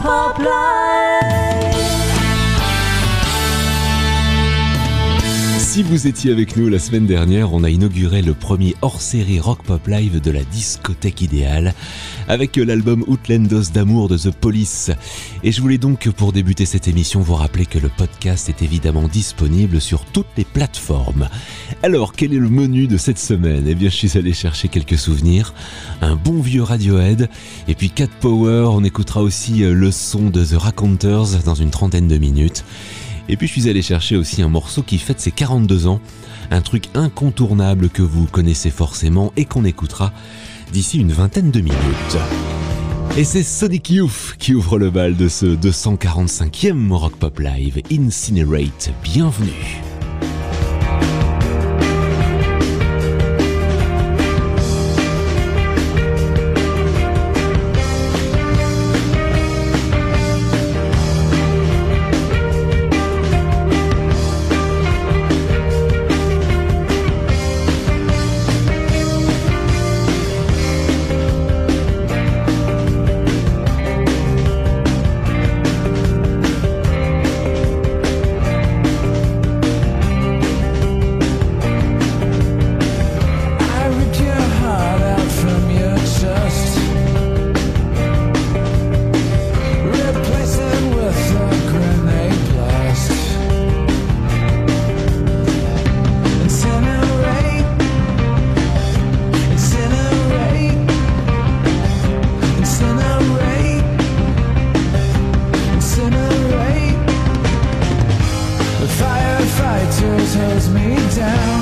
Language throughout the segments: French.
pop life. Si vous étiez avec nous la semaine dernière, on a inauguré le premier hors-série Rock Pop Live de la discothèque idéale avec l'album Outlandos d'amour de The Police. Et je voulais donc, pour débuter cette émission, vous rappeler que le podcast est évidemment disponible sur toutes les plateformes. Alors, quel est le menu de cette semaine? Eh bien, je suis allé chercher quelques souvenirs, un bon vieux Radiohead, et puis Cat Power, on écoutera aussi le son de The Raconteurs dans une trentaine de minutes. Et puis je suis allé chercher aussi un morceau qui fête ses 42 ans, un truc incontournable que vous connaissez forcément et qu'on écoutera d'ici une vingtaine de minutes. Et c'est Sonic Youth qui ouvre le bal de ce 245e Rock Pop Live Incinerate. Bienvenue. down.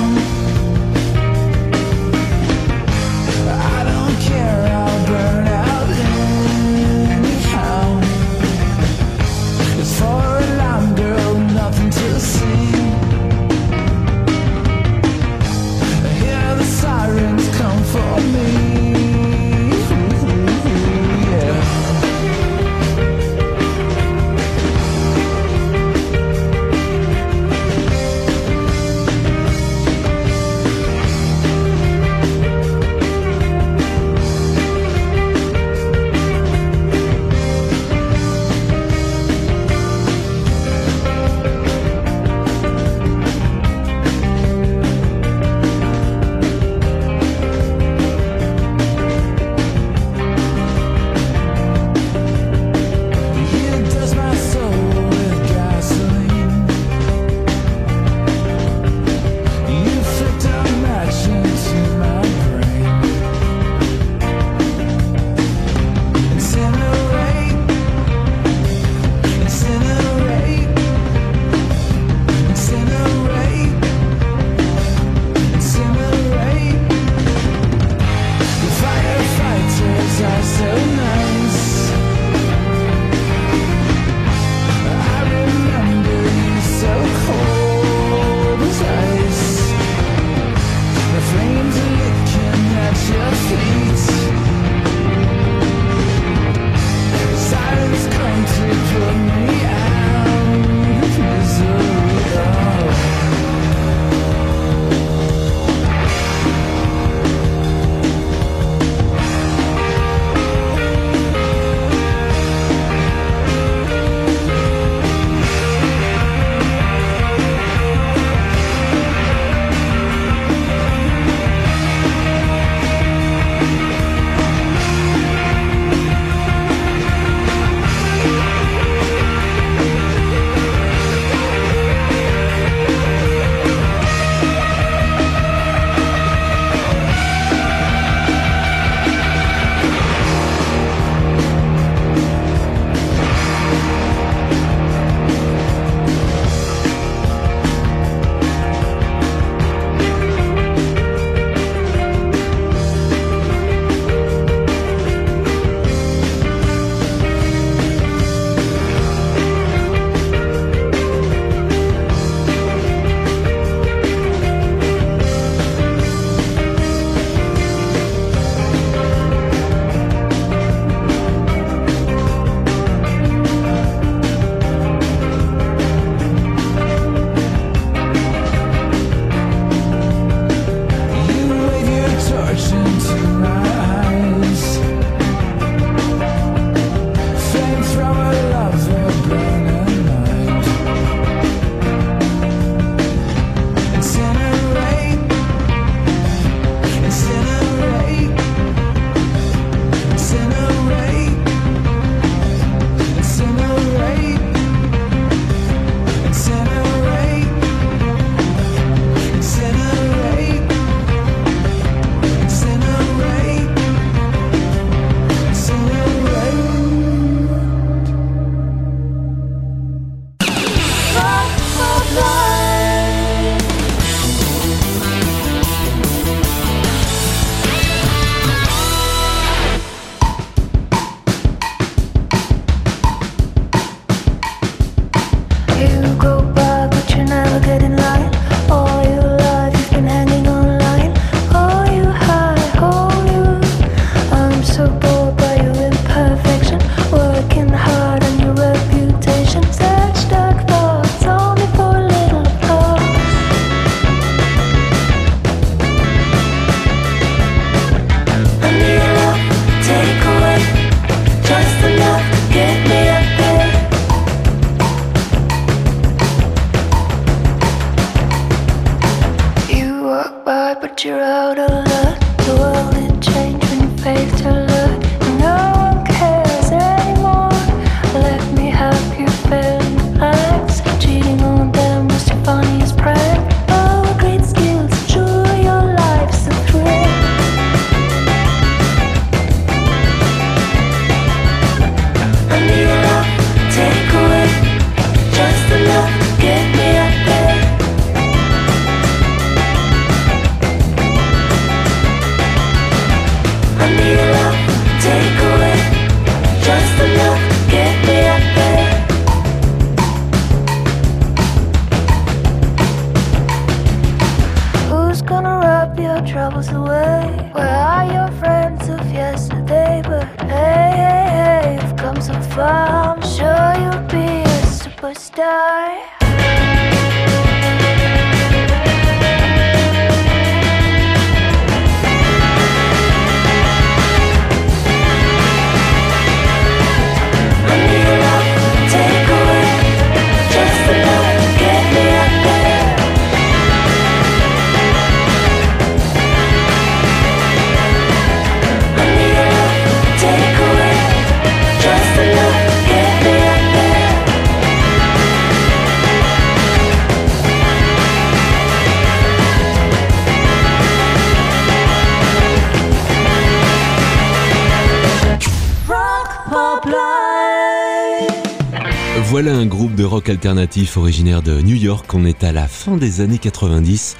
Alternatif originaire de New York. On est à la fin des années 90.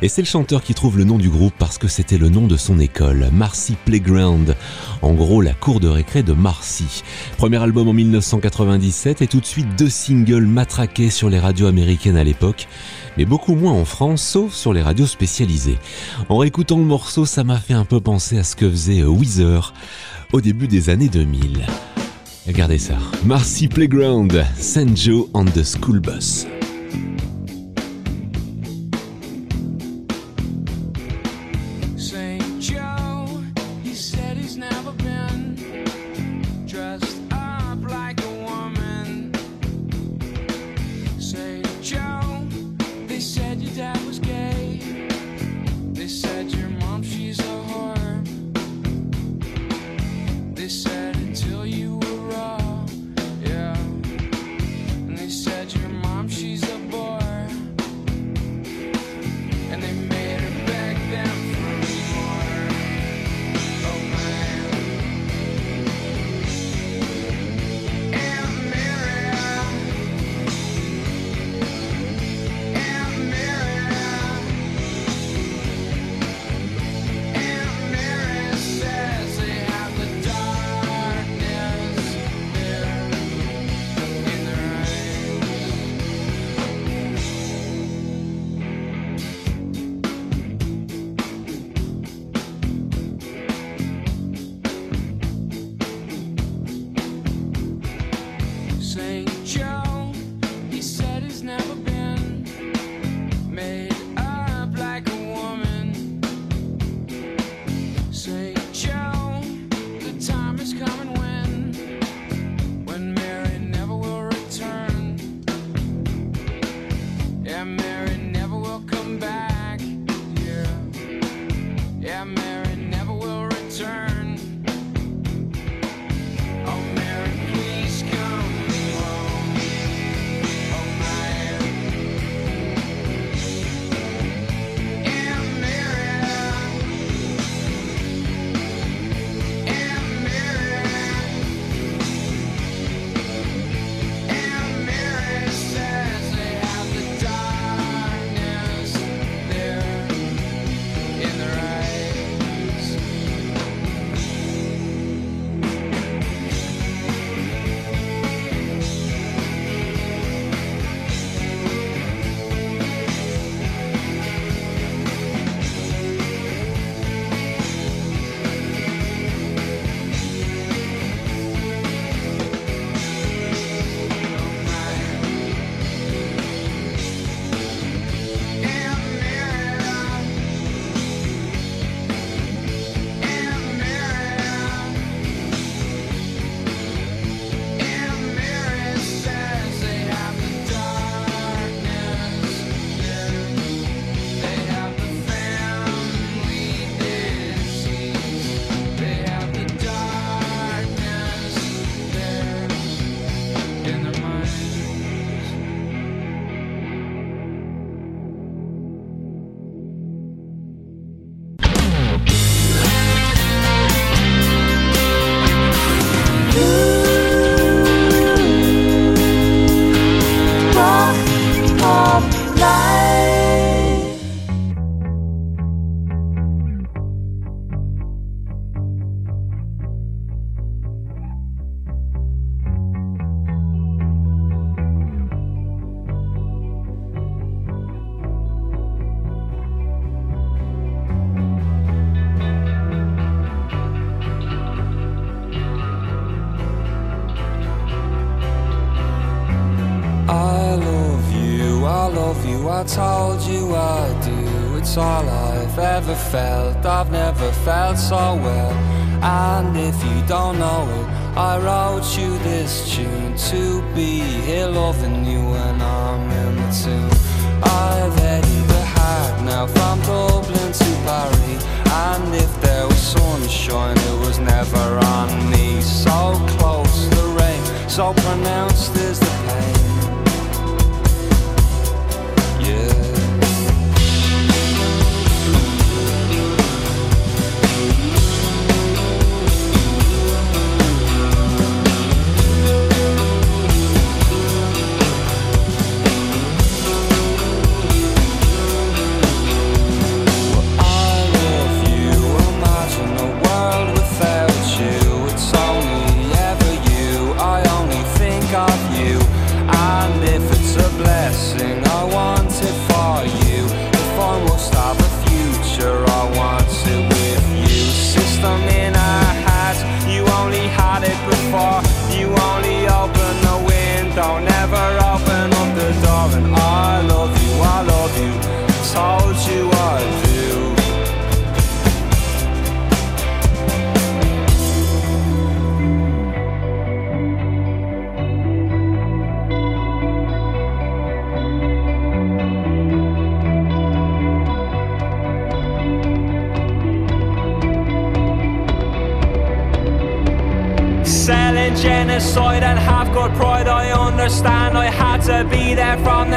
Et c'est le chanteur qui trouve le nom du groupe parce que c'était le nom de son école, Marcy Playground. En gros, la cour de récré de Marcy. Premier album en 1997 et tout de suite deux singles matraqués sur les radios américaines à l'époque, mais beaucoup moins en France, sauf sur les radios spécialisées. En réécoutant le morceau, ça m'a fait un peu penser à ce que faisait Weezer au début des années 2000. Regardez ça. Marcy Playground. Joe on the School Bus.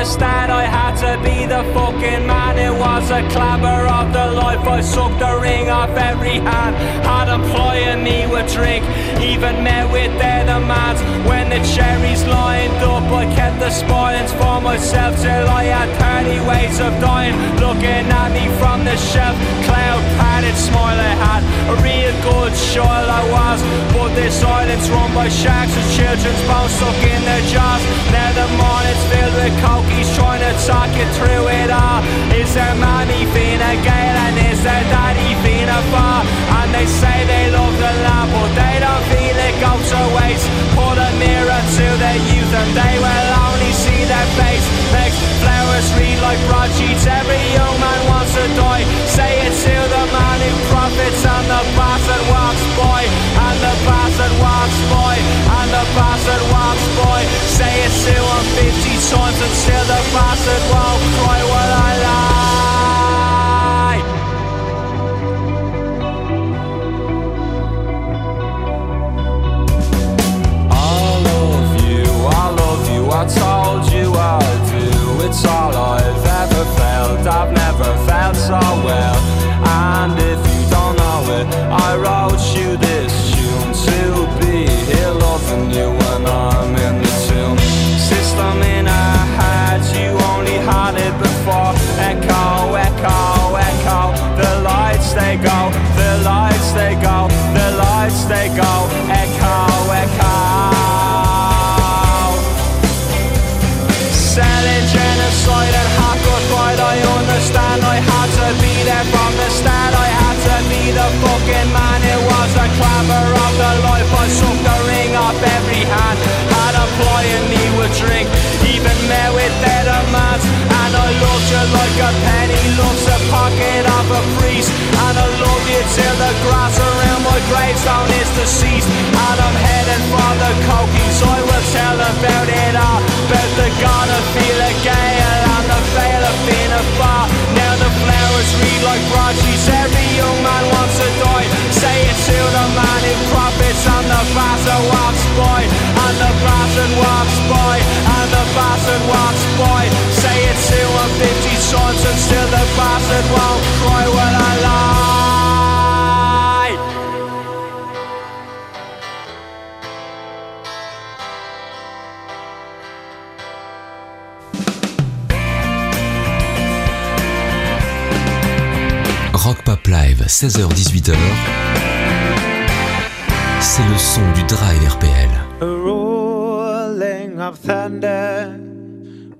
Start. I had to be the fucking man. It was a clamour of the life. I sucked the ring off every hand. Had employing me with drink, even met with their demands. When the cherries lined up, I kept the spoilings for myself till I had 30 ways of dying. Looking at me from the shelf, cloud padded smile I had. A real good child I was, but this island's run by sharks and children's bones stuck in their jaws. Now the morning's filled with cokies trying to talk you through it all. Is there mommy Fina Gale and is there daddy Fina Far? And they say they love the land, but they don't feel it goes to waste. Put a mirror to their youth and they will only see their face. Makes flowers read like broadsheets. Every young man wants to die. Say it to the man who profits and the bastard walks by. And the bastard walks by. And the bastard walks by. Say it to him 50 times and still the bastard won't cry. Loved like a penny Loves a pocket of a priest. And I love you till the grass around my gravestone is deceased. And I'm heading for the cokies I will tell about it all. About the god of Fela Gale And the veil of Fina Far Now the flowers read like broadsheets Every young man wants to die. Say it to the man who profits And the bastard walks by And the bastard walks by And the bastard walks by 50 times And still the bastard won't cry when I lie Rock Pop Live, 16h-18h. C'est le son du Drive RPL. A rolling of thunder,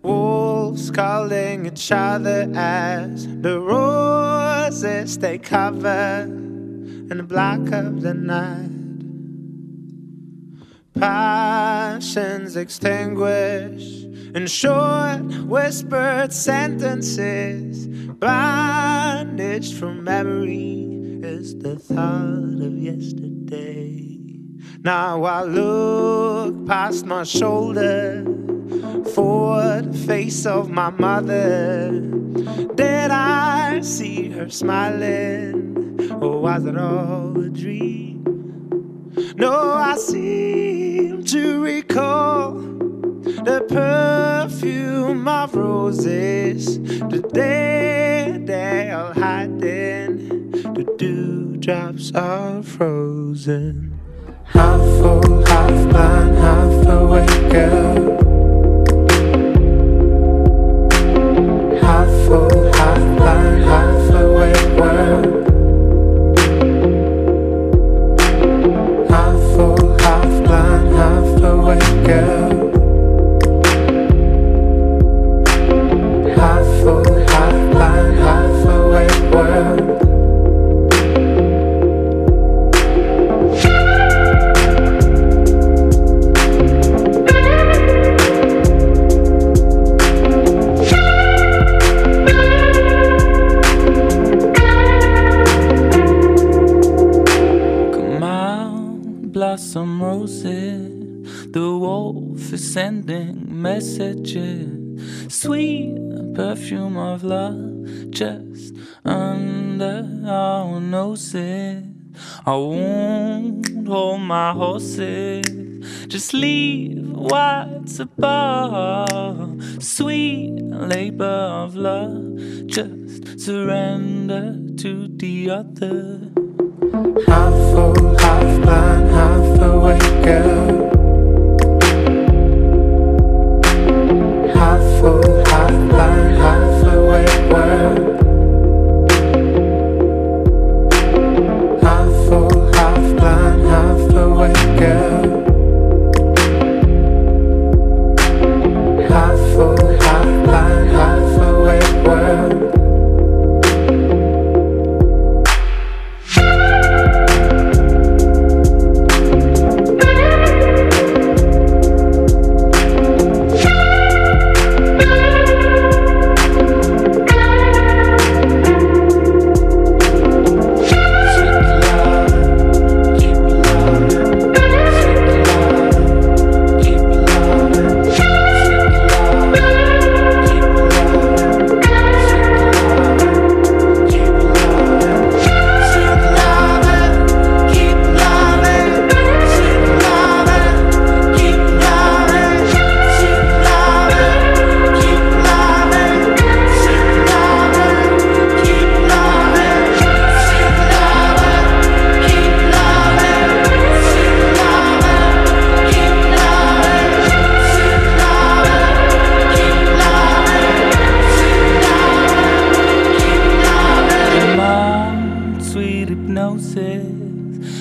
wolves calling each other as the roses they cover in the black of the night. Passions extinguished in short whispered sentences, bandaged from memory is the thought of yesterday. Now I look past my shoulder for the face of my mother. Did I see her smiling, or was it all a dream? No, I seem to recall the perfume of roses, the day they are hiding, the dewdrops are frozen. Half full, half blind, half awake girl. Half full, half blind, half awake world. Half half blind, half awake girl. The wolf is sending messages. Sweet perfume of love just under our noses. I won't hold my horses. Just leave what's above. Sweet labor of love. Just surrender to the other. Half full, half blind, the wake up. Half full, half blind.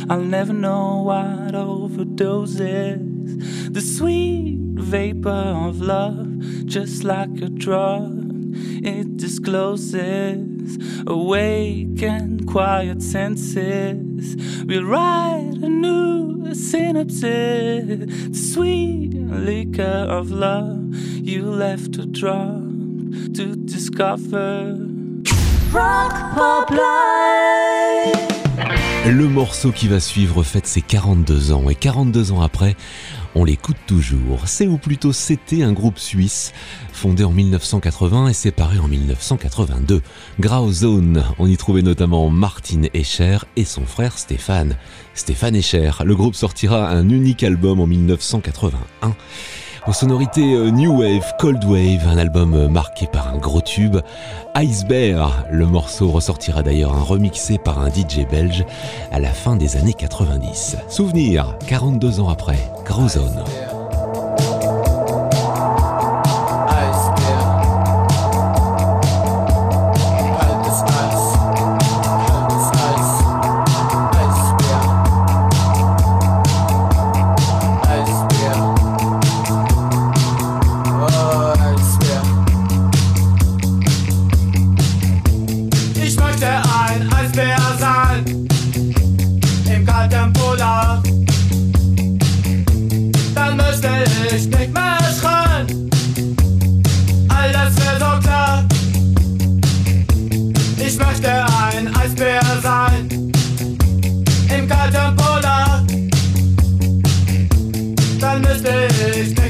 I'll never know what overdose is. The sweet vapor of love, just like a drug, it discloses awake and quiet senses. We'll write a new synopsis. The sweet liquor of love, you left a drop to discover. Rock Pop Live. Le morceau qui va suivre fête ses 42 ans et 42 ans après, on l'écoute toujours. C'est ou plutôt c'était un groupe suisse fondé en 1980 et séparé en 1982. Grauzone, on y trouvait notamment Martin Escher et son frère Stéphane. Stéphane Escher, le groupe sortira un unique album en 1981. Aux sonorités euh, New Wave, Cold Wave, un album euh, marqué par un gros tube. Ice Bear, le morceau ressortira d'ailleurs un remixé par un DJ belge à la fin des années 90. Souvenir, 42 ans après, Grozone. mistakes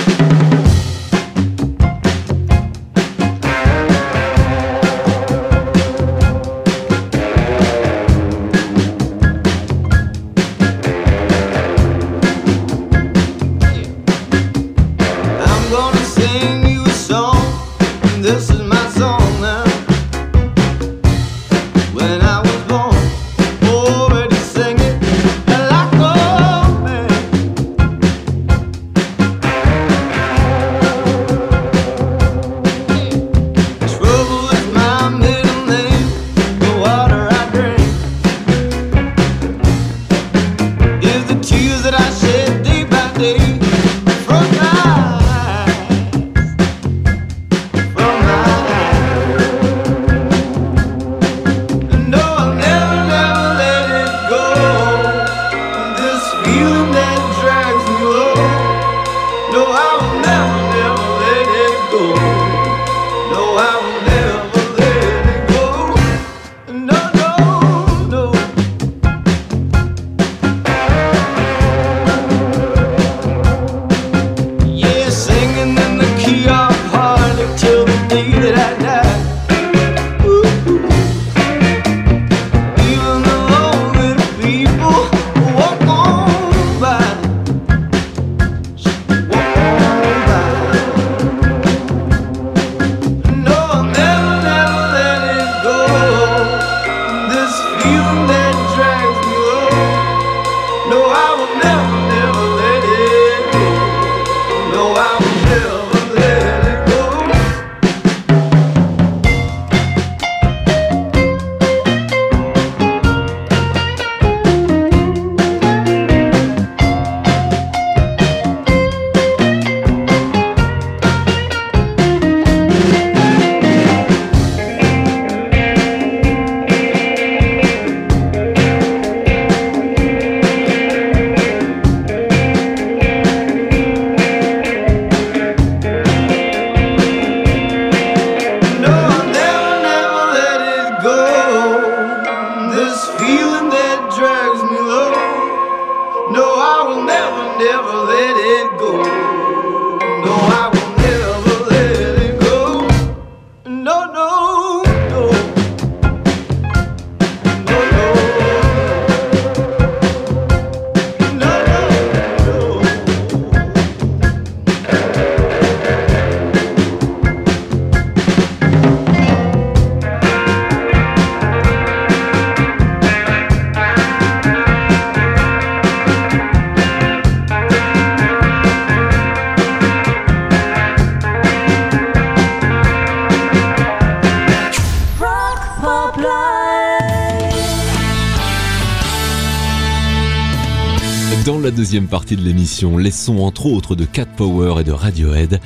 Deuxième partie de l'émission, les sons entre autres de Cat Power et de Radiohead.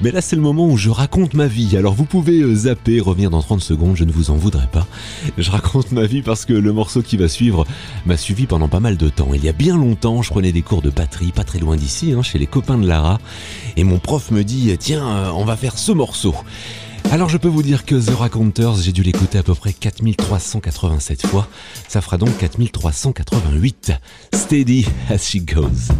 Mais là, c'est le moment où je raconte ma vie. Alors, vous pouvez euh, zapper, revenir dans 30 secondes, je ne vous en voudrais pas. Je raconte ma vie parce que le morceau qui va suivre m'a suivi pendant pas mal de temps. Il y a bien longtemps, je prenais des cours de batterie, pas très loin d'ici, hein, chez les copains de Lara. Et mon prof me dit, tiens, euh, on va faire ce morceau. Alors je peux vous dire que The Raconteurs, j'ai dû l'écouter à peu près 4387 fois. Ça fera donc 4388. Steady as she goes.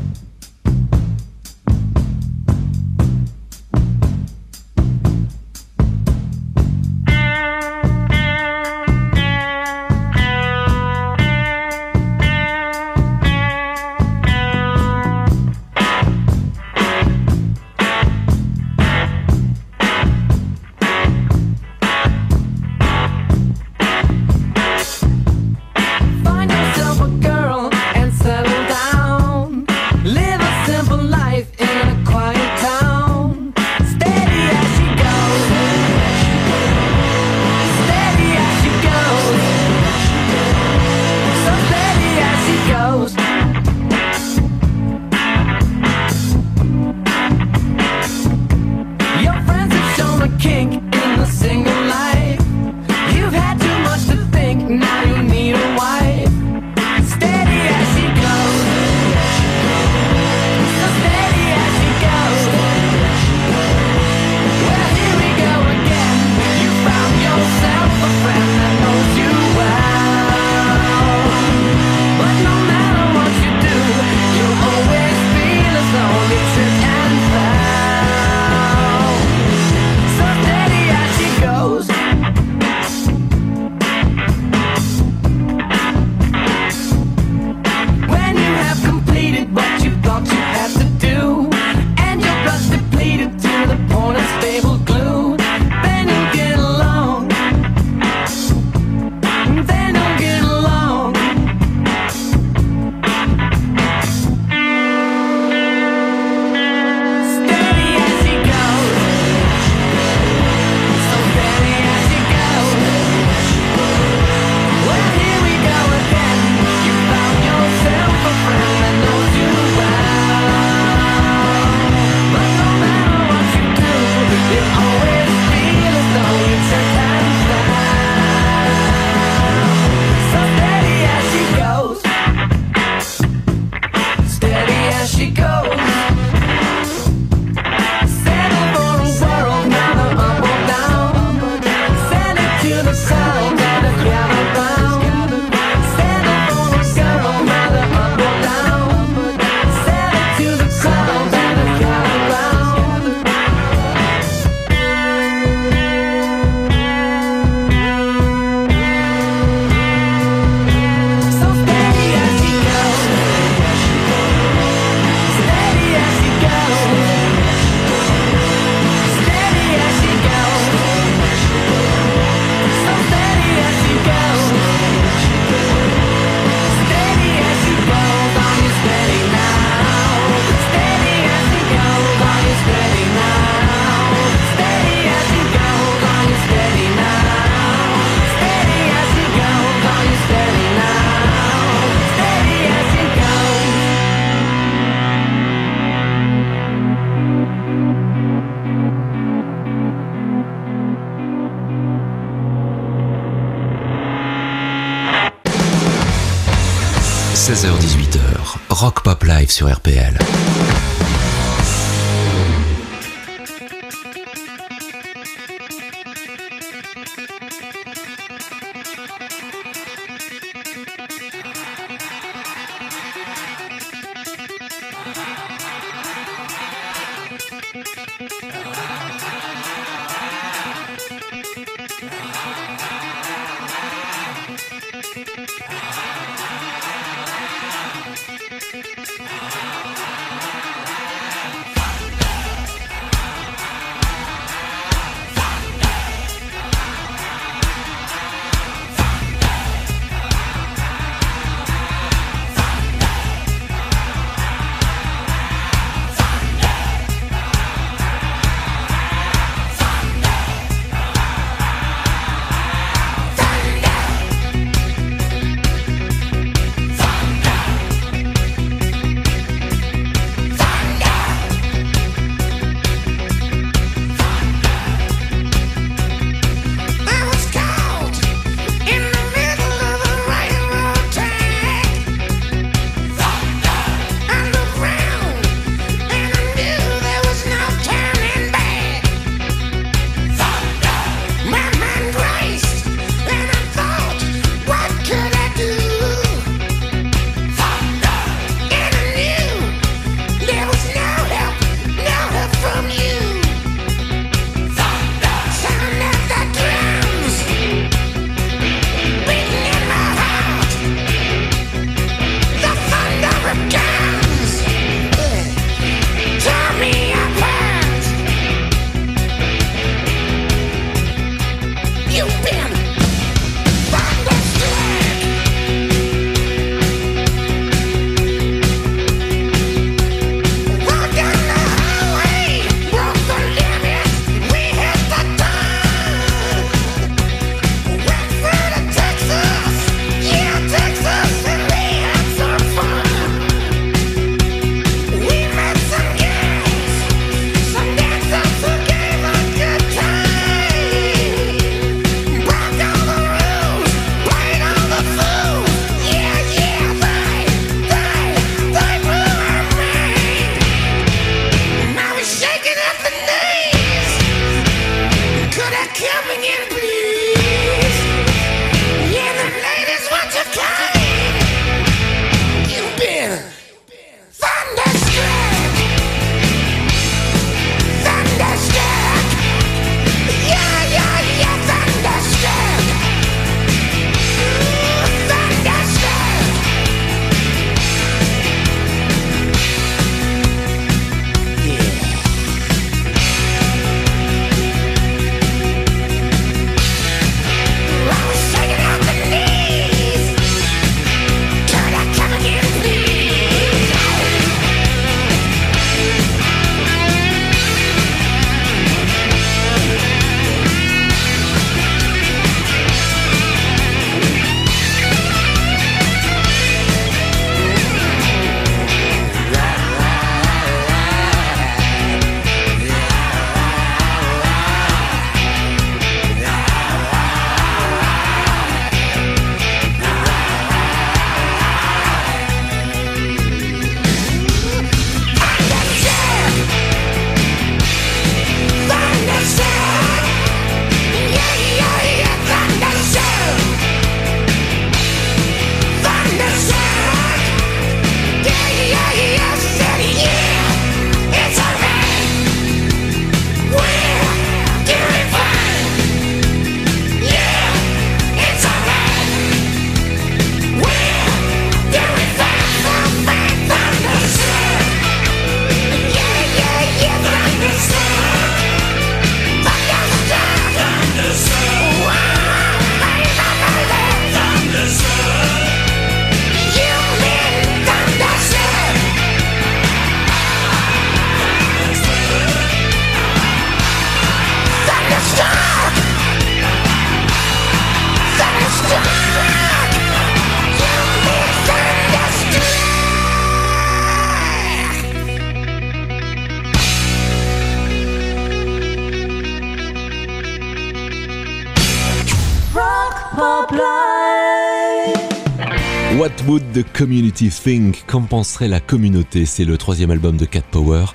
The Community Think, Qu'en penserait la communauté? C'est le troisième album de Cat Power,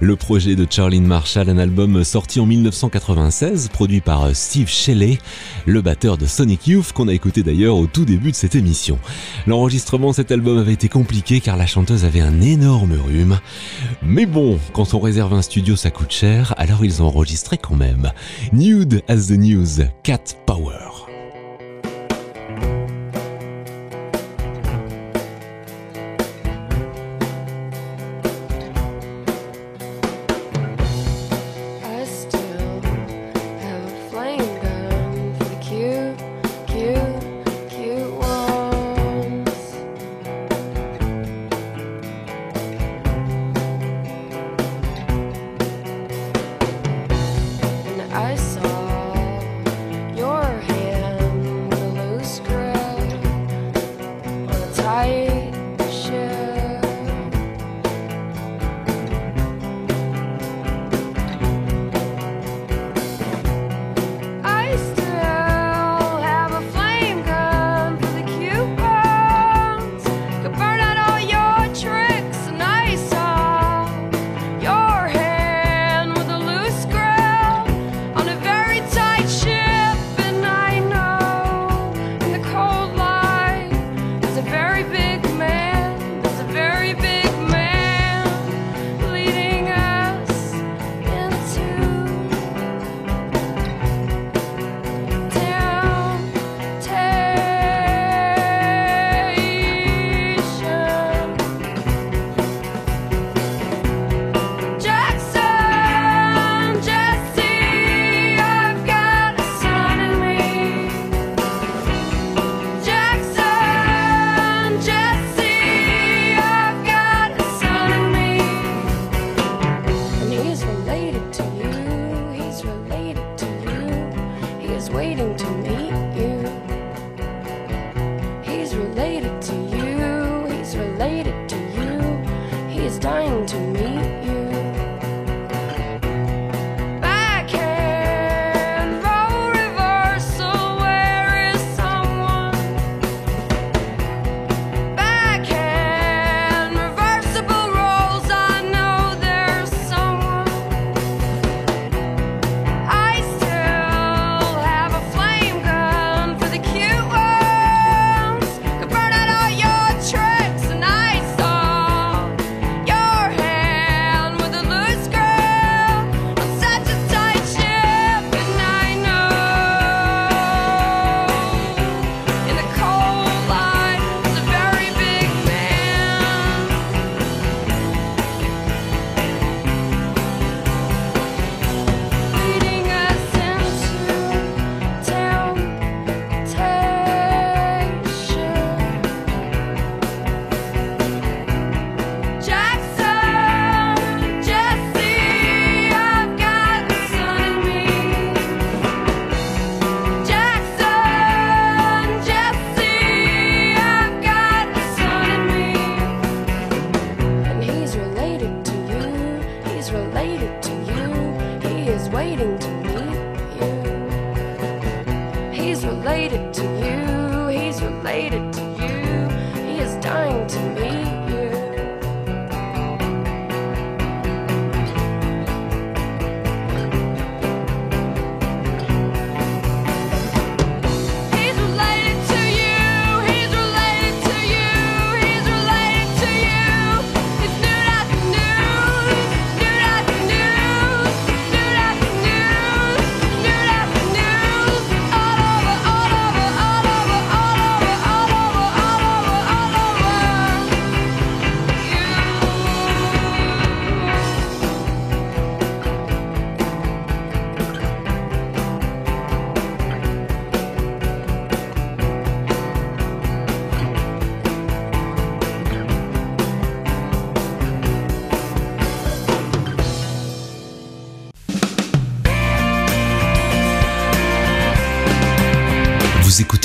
le projet de Charlene Marshall, un album sorti en 1996, produit par euh, Steve Shelley, le batteur de Sonic Youth, qu'on a écouté d'ailleurs au tout début de cette émission. L'enregistrement de cet album avait été compliqué car la chanteuse avait un énorme rhume. Mais bon, quand on réserve un studio, ça coûte cher, alors ils ont enregistré quand même. Nude as the News, Cat Power.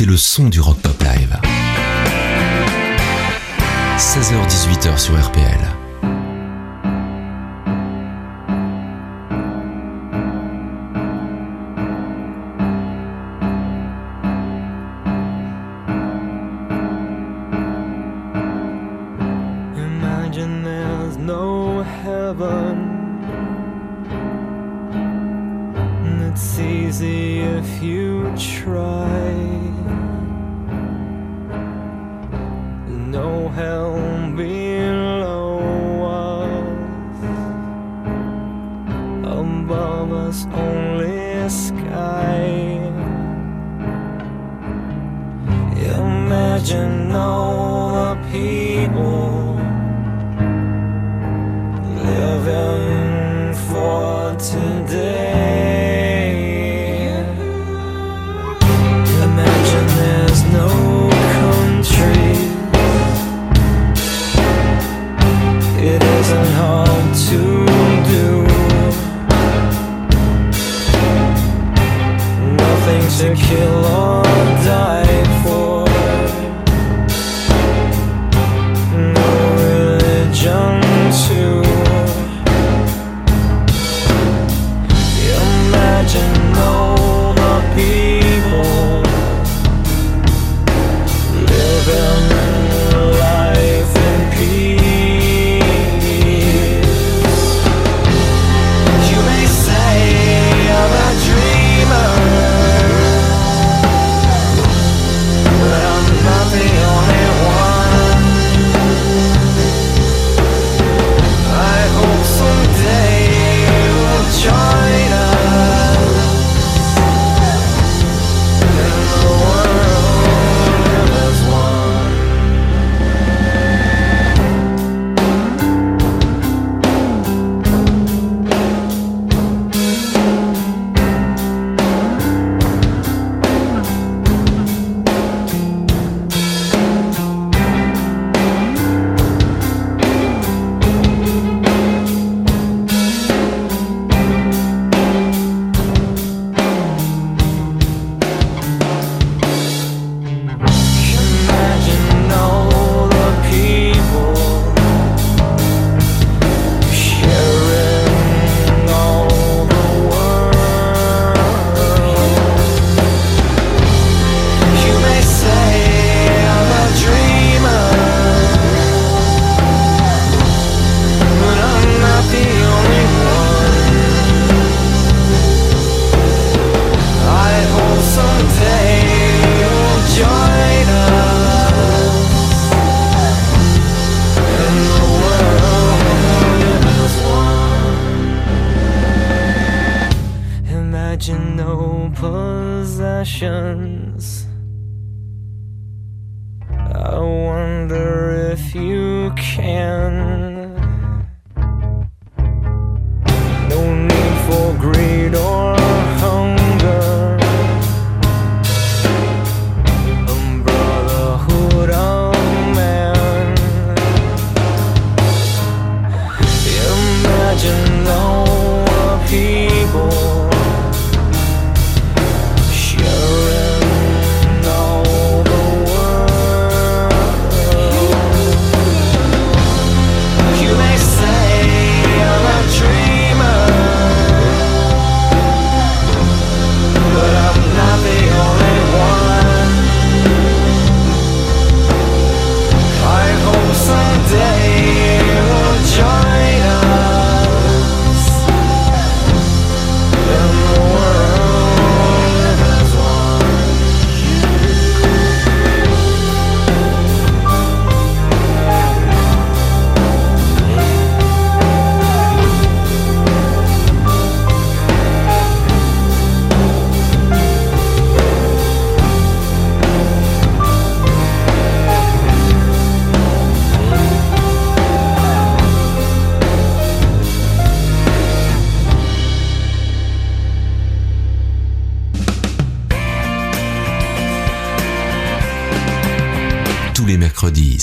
le son du Rock Pop Live. 16h-18h sur RPL. Easy if you try. no hell below us, above us only sky. Imagine no.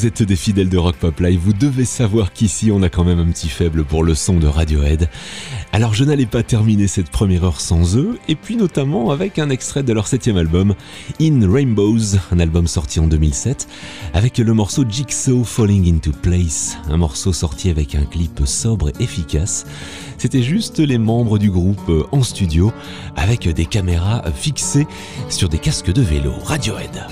Vous êtes des fidèles de Rock Pop Live, vous devez savoir qu'ici on a quand même un petit faible pour le son de Radiohead. Alors je n'allais pas terminer cette première heure sans eux, et puis notamment avec un extrait de leur septième album, In Rainbows, un album sorti en 2007, avec le morceau Jigsaw Falling into Place, un morceau sorti avec un clip sobre et efficace. C'était juste les membres du groupe en studio, avec des caméras fixées sur des casques de vélo. Radiohead.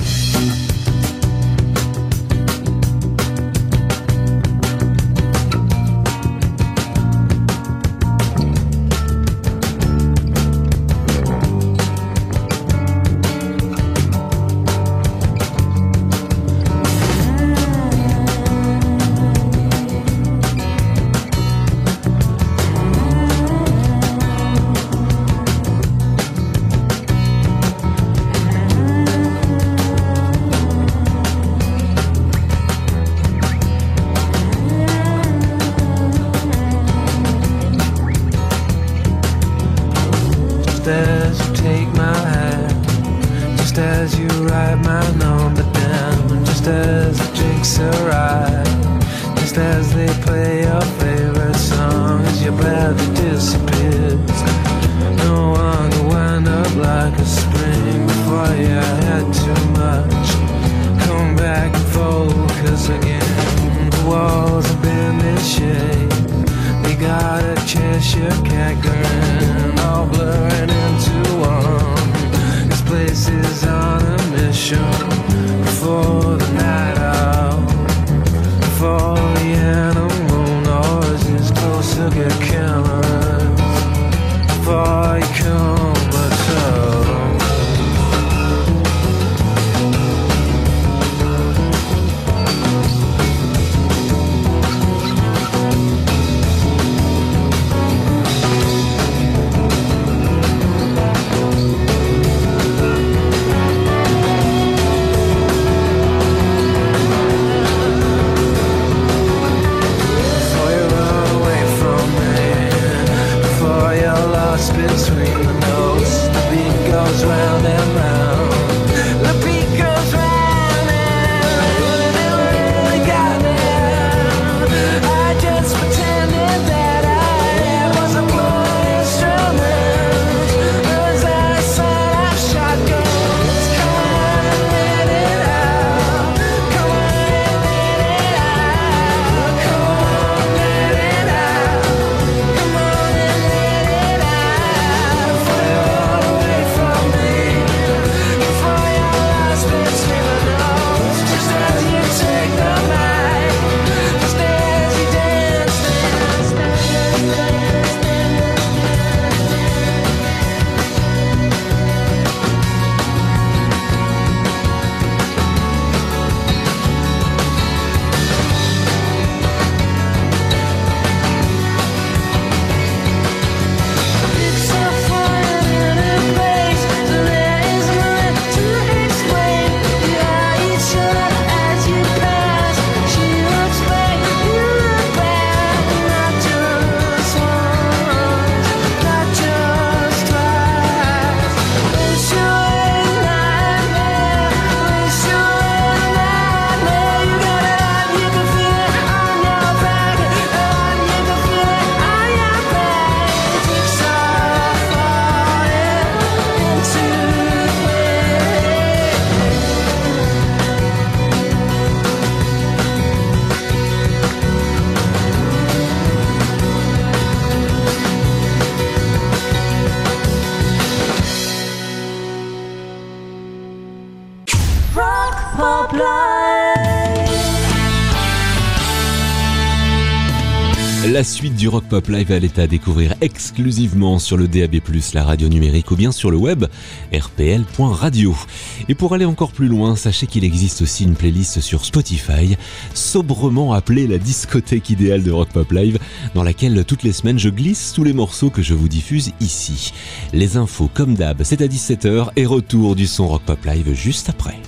Du Rock Pop Live elle est à découvrir exclusivement sur le DAB+, la radio numérique ou bien sur le web rpl.radio. Et pour aller encore plus loin, sachez qu'il existe aussi une playlist sur Spotify, sobrement appelée la discothèque idéale de Rock Pop Live, dans laquelle toutes les semaines je glisse tous les morceaux que je vous diffuse ici. Les infos comme d'hab, c'est à 17h et retour du son Rock Pop Live juste après.